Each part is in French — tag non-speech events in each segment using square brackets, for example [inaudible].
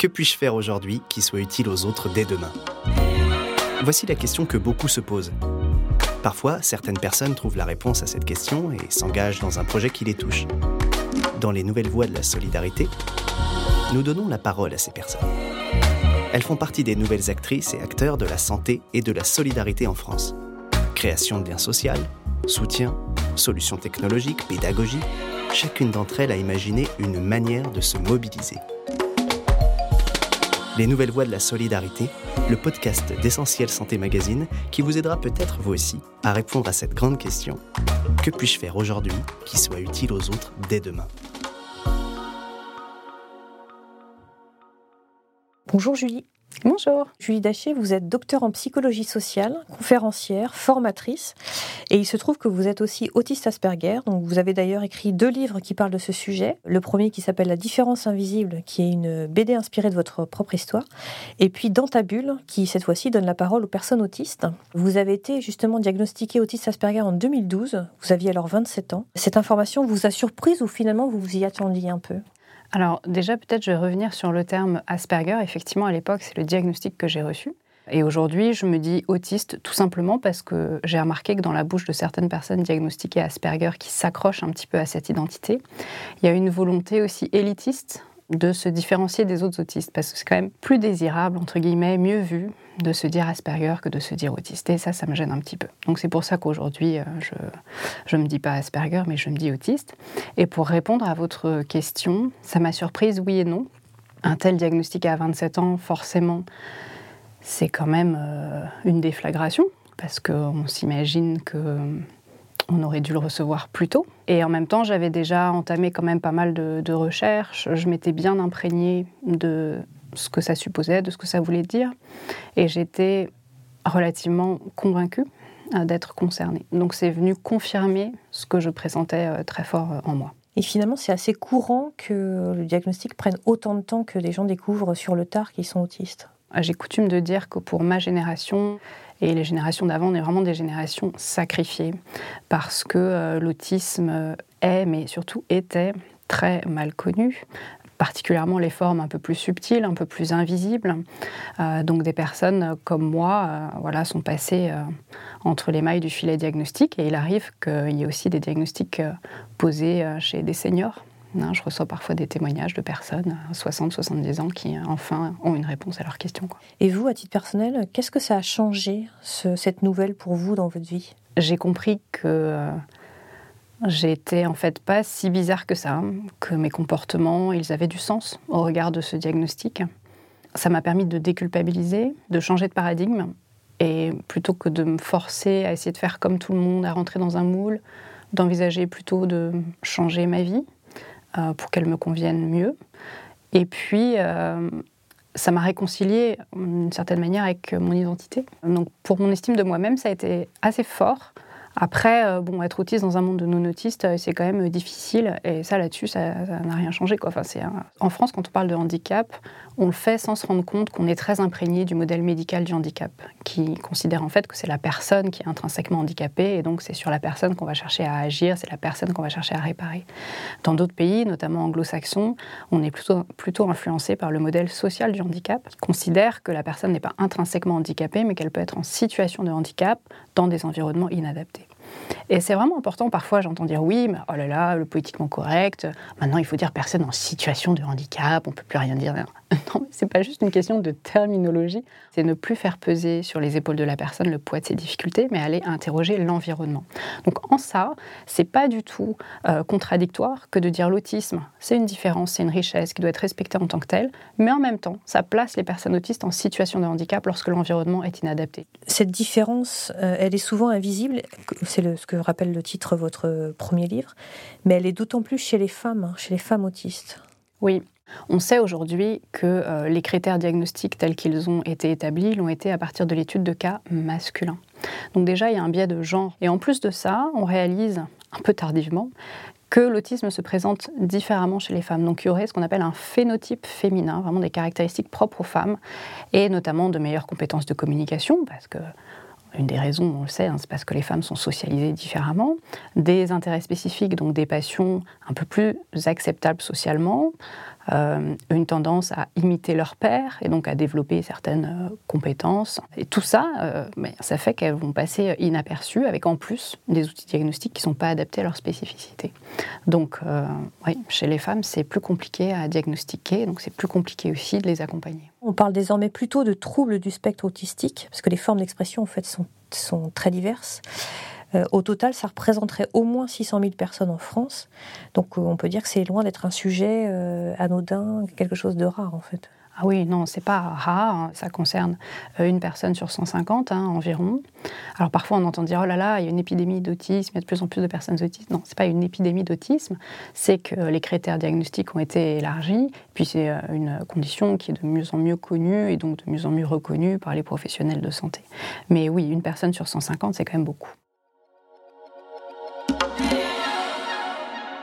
Que puis-je faire aujourd'hui qui soit utile aux autres dès demain? Voici la question que beaucoup se posent. Parfois, certaines personnes trouvent la réponse à cette question et s'engagent dans un projet qui les touche. Dans les nouvelles voies de la solidarité, nous donnons la parole à ces personnes. Elles font partie des nouvelles actrices et acteurs de la santé et de la solidarité en France. Création de liens sociaux, soutien, solutions technologiques, pédagogie, chacune d'entre elles a imaginé une manière de se mobiliser. Les Nouvelles Voies de la Solidarité, le podcast d'Essentiel Santé Magazine qui vous aidera peut-être vous aussi à répondre à cette grande question. Que puis-je faire aujourd'hui qui soit utile aux autres dès demain? Bonjour Julie. Bonjour. Julie Daché, vous êtes docteur en psychologie sociale, conférencière, formatrice, et il se trouve que vous êtes aussi autiste Asperger. Donc vous avez d'ailleurs écrit deux livres qui parlent de ce sujet. Le premier qui s'appelle La différence invisible, qui est une BD inspirée de votre propre histoire, et puis Dans ta bulle, qui cette fois-ci donne la parole aux personnes autistes. Vous avez été justement diagnostiqué autiste Asperger en 2012. Vous aviez alors 27 ans. Cette information vous a surprise ou finalement vous vous y attendiez un peu? Alors déjà, peut-être je vais revenir sur le terme Asperger. Effectivement, à l'époque, c'est le diagnostic que j'ai reçu. Et aujourd'hui, je me dis autiste tout simplement parce que j'ai remarqué que dans la bouche de certaines personnes diagnostiquées Asperger qui s'accrochent un petit peu à cette identité, il y a une volonté aussi élitiste de se différencier des autres autistes, parce que c'est quand même plus désirable, entre guillemets, mieux vu de se dire Asperger que de se dire autiste. Et ça, ça me gêne un petit peu. Donc c'est pour ça qu'aujourd'hui, euh, je ne me dis pas Asperger, mais je me dis autiste. Et pour répondre à votre question, ça m'a surprise, oui et non. Un tel diagnostic à 27 ans, forcément, c'est quand même euh, une déflagration, parce qu'on s'imagine que on aurait dû le recevoir plus tôt. Et en même temps, j'avais déjà entamé quand même pas mal de, recherches. Je m'étais bien imprégnée de ce que ça supposait, de ce que ça voulait dire. Et j'étais relativement convaincue euh, d'être concernée. Donc c'est venu confirmer ce que je pressentais euh, très fort euh, en moi. Et finalement, c'est assez courant que le diagnostic prenne autant de temps que les gens découvrent sur le tard qu'ils sont autistes? J'ai coutume de dire que pour ma génération, et les générations d'avant, on est vraiment des générations sacrifiées parce que euh, l'autisme est, mais surtout était, très mal connu particulièrement les formes un peu plus subtiles, un peu plus invisibles. Euh, donc des personnes comme moi euh, voilà, sont passées entre les mailles du filet diagnostic et il arrive qu'il y ait aussi des diagnostics posés chez des seniors. Hein, je reçois parfois des témoignages de personnes à 60, 70 ans qui enfin ont une réponse à leurs questions. Et vous, à titre personnel, qu'est-ce que ça a changé, cette nouvelle pour vous dans votre vie? J'ai compris que euh, j'étais en fait pas si bizarre que ça, que mes comportements, ils avaient du sens au regard de ce diagnostic. Ça m'a permis de déculpabiliser, de changer de paradigme, et plutôt que de me forcer à essayer de faire comme tout le monde, à rentrer dans un moule, d'envisager plutôt de changer ma vie euh, pour qu'elle me convienne mieux. Et puis, euh, ça m'a réconcilié d'une certaine manière avec mon identité. Donc, pour mon estime de moi-même, ça a été assez fort après, euh, bon, être autiste dans un monde de non-autistes, euh, c'est quand même difficile. Et ça, là-dessus, ça n'a rien changé. Quoi. En France, quand on parle de handicap, on le fait sans se rendre compte qu'on est très imprégné du modèle médical du handicap, qui considère en fait que c'est la personne qui est intrinsèquement handicapée, et donc c'est sur la personne qu'on va chercher à agir, c'est la personne qu'on va chercher à réparer. Dans d'autres pays, notamment anglo-saxons, on est plutôt, plutôt influencé par le modèle social du handicap, qui considère que la personne n'est pas intrinsèquement handicapée, mais qu'elle peut être en situation de handicap dans des environnements inadaptés. Et c'est vraiment important. Parfois, j'entends dire oui, mais oh là là, le politiquement correct. Maintenant, il faut dire personne en situation de handicap. On peut plus rien dire. [laughs] Non, mais c'est pas juste une question de terminologie. C'est ne plus faire peser sur les épaules de la personne le poids de ses difficultés, mais aller interroger l'environnement. Donc, en ça, c'est pas du tout euh, contradictoire que de dire l'autisme, c'est une différence, c'est une richesse qui doit être respectée en tant que telle. Mais en même temps, ça place les personnes autistes en situation de handicap lorsque l'environnement est inadapté. Cette différence, euh, elle est souvent invisible. C'est ce que rappelle le titre de votre premier livre, mais elle est d'autant plus chez les femmes, hein, chez les femmes autistes. Oui, on sait aujourd'hui que euh, les critères diagnostiques tels qu'ils ont été établis l'ont été à partir de l'étude de cas masculins. Donc déjà, il y a un biais de genre. Et en plus de ça, on réalise, un peu tardivement, que l'autisme se présente différemment chez les femmes. Donc il y aurait ce qu'on appelle un phénotype féminin, vraiment des caractéristiques propres aux femmes, et notamment de meilleures compétences de communication, parce que une des raisons, on le sait, hein, c'est parce que les femmes sont socialisées différemment, des intérêts spécifiques, donc des passions un peu plus acceptables socialement, euh, une tendance à imiter leur père et donc à développer certaines euh, compétences. Et tout ça, euh, ça fait qu'elles vont passer inaperçues avec en plus des outils diagnostiques qui ne sont pas adaptés à leur spécificité. Donc, oui, chez les femmes, c'est plus compliqué à diagnostiquer, donc c'est plus compliqué aussi de les accompagner. On parle désormais plutôt de troubles du spectre autistique, parce que les formes d'expression en fait sont, sont très diverses. Euh, au total, ça représenterait au moins 600 000 personnes en France. Donc euh, on peut dire que c'est loin d'être un sujet euh, anodin, quelque chose de rare en fait. Ah oui, non, c'est pas rare. Hein. Ça concerne une personne sur 150 hein, environ. Alors parfois on entend dire oh là là, il y a une épidémie d'autisme, il y a de plus en plus de personnes autistes. Non, c'est pas une épidémie d'autisme, c'est que les critères diagnostiques ont été élargis. Puis c'est une condition qui est de mieux en mieux connue et donc de mieux en mieux reconnue par les professionnels de santé. Mais oui, une personne sur 150, c'est quand même beaucoup.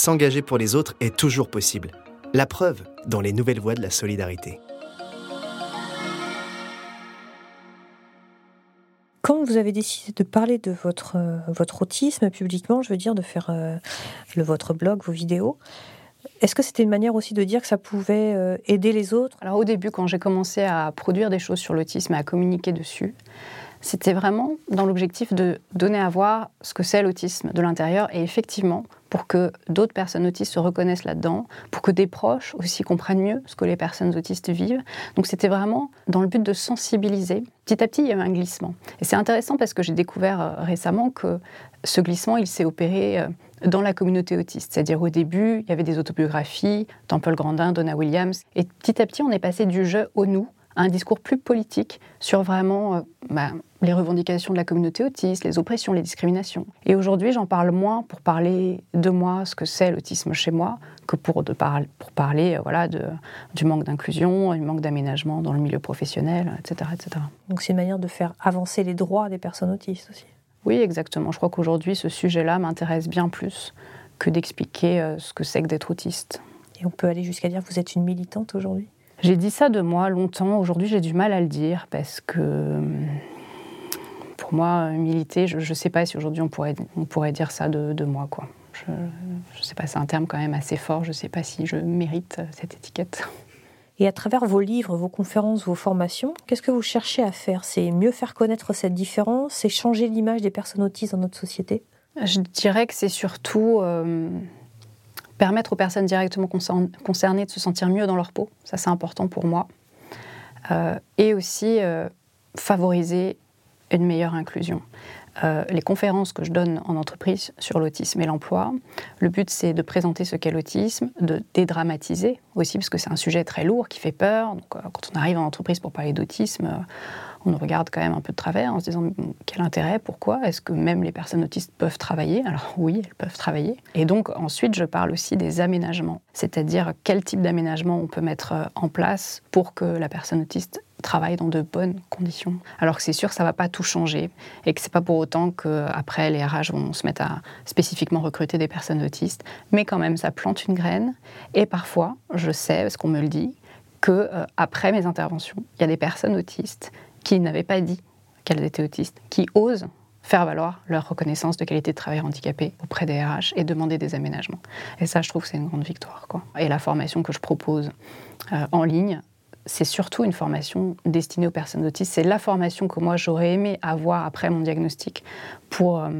s'engager pour les autres est toujours possible. La preuve dans les nouvelles voies de la solidarité. Quand vous avez décidé de parler de votre, euh, autisme publiquement, je veux dire de faire euh, votre blog, vos vidéos, est-ce que c'était une manière aussi de dire que ça pouvait euh, aider les autres? Alors au début, quand j'ai commencé à produire des choses sur l'autisme et à communiquer dessus, c'était vraiment dans l'objectif de donner à voir ce que c'est l'autisme de l'intérieur et effectivement pour que d'autres personnes autistes se reconnaissent là-dedans, pour que des proches aussi comprennent mieux ce que les personnes autistes vivent. Donc c'était vraiment dans le but de sensibiliser. Petit à petit, il y a eu un glissement. Et c'est intéressant parce que j'ai découvert euh, récemment que ce glissement, il s'est opéré euh, dans la communauté autiste. C'est-à-dire au début, il y avait des autobiographies, Temple Grandin, Donna Williams, et petit à petit, on est passé du jeu au nous un discours plus politique sur vraiment euh, bah, les revendications de la communauté autiste, les oppressions, les discriminations. Et aujourd'hui, j'en parle moins pour parler de moi, ce que c'est l'autisme chez moi, que pour, de pour parler euh, voilà, de, du manque d'inclusion, du manque d'aménagement dans le milieu professionnel, etc. etc. Donc c'est une manière de faire avancer les droits des personnes autistes aussi. Oui, exactement. Je crois qu'aujourd'hui, ce sujet-là m'intéresse bien plus que d'expliquer euh, ce que c'est que d'être autiste. Et on peut aller jusqu'à dire que vous êtes une militante aujourd'hui? J'ai dit ça de moi longtemps. Aujourd'hui, j'ai du mal à le dire parce que pour moi, militer, je ne sais pas si aujourd'hui on pourrait, on pourrait dire ça de, moi. Quoi. Je ne sais pas, c'est un terme quand même assez fort. Je ne sais pas si je mérite cette étiquette. Et à travers vos livres, vos conférences, vos formations, qu'est-ce que vous cherchez à faire? C'est mieux faire connaître cette différence? C'est changer l'image des personnes autistes dans notre société? Je dirais que c'est surtout euh, permettre aux personnes directement concernées de se sentir mieux dans leur peau. Ça, c'est important pour moi. Euh, et aussi euh, favoriser une meilleure inclusion. Euh, les conférences que je donne en entreprise sur l'autisme et l'emploi, le but c'est de présenter ce qu'est l'autisme, de dédramatiser aussi, parce que c'est un sujet très lourd qui fait peur. Donc, quand on arrive en entreprise pour parler d'autisme, on regarde quand même un peu de travers en se disant quel intérêt, pourquoi, est-ce que même les personnes autistes peuvent travailler? Alors oui, elles peuvent travailler. Et donc ensuite, je parle aussi des aménagements, c'est-à-dire quel type d'aménagement on peut mettre euh, en place pour que la personne autiste travaille dans de bonnes conditions? Alors que c'est sûr, ça va pas tout changer et que c'est pas pour autant qu'après les RH vont se mettre à spécifiquement recruter des personnes autistes, mais quand même ça plante une graine. Et parfois, je sais, parce qu'on me le dit, que euh, après mes interventions, il y a des personnes autistes qui n'avaient pas dit qu'elles étaient autistes, qui osent faire valoir leur reconnaissance de qualité de travailleur handicapé auprès des RH et demander des aménagements. Et ça, je trouve que c'est une grande victoire. Et la formation que je propose euh, en ligne, c'est surtout une formation destinée aux personnes autistes. C'est la formation que moi, j'aurais aimé avoir après mon diagnostic pour euh,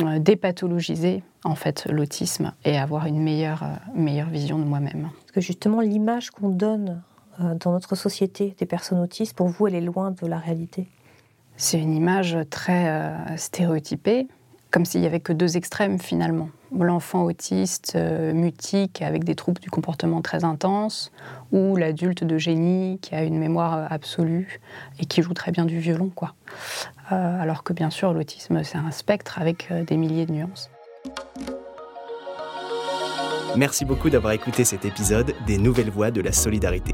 euh, dépathologiser en fait l'autisme et avoir une meilleure, meilleure vision de moi-même. Parce que justement, l'image qu'on donne dans notre société des personnes autistes, pour vous, elle est loin de la réalité C'est une image très euh, stéréotypée, comme s'il n'y avait que deux extrêmes finalement. L'enfant autiste euh, mutique avec des troubles du comportement très intenses, ou l'adulte de génie qui a une mémoire absolue et qui joue très bien du violon. quoi. alors que bien sûr, l'autisme, c'est un spectre avec des milliers de nuances. Merci beaucoup d'avoir écouté cet épisode des Nouvelles Voix de la Solidarité.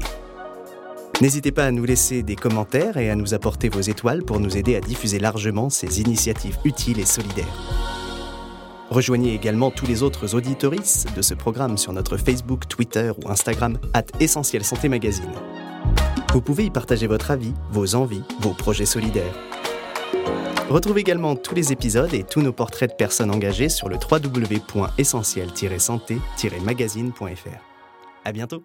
N'hésitez pas à nous laisser des commentaires et à nous apporter vos étoiles pour nous aider à diffuser largement ces initiatives utiles et solidaires. Rejoignez également tous les autres auditories de ce programme sur notre Facebook, Twitter ou Instagram, at Essentiel Santé Magazine. Vous pouvez y partager votre avis, vos envies, vos projets solidaires. Retrouvez également tous les épisodes et tous nos portraits de personnes engagées sur le www.essentiel-santé-magazine.fr. À bientôt!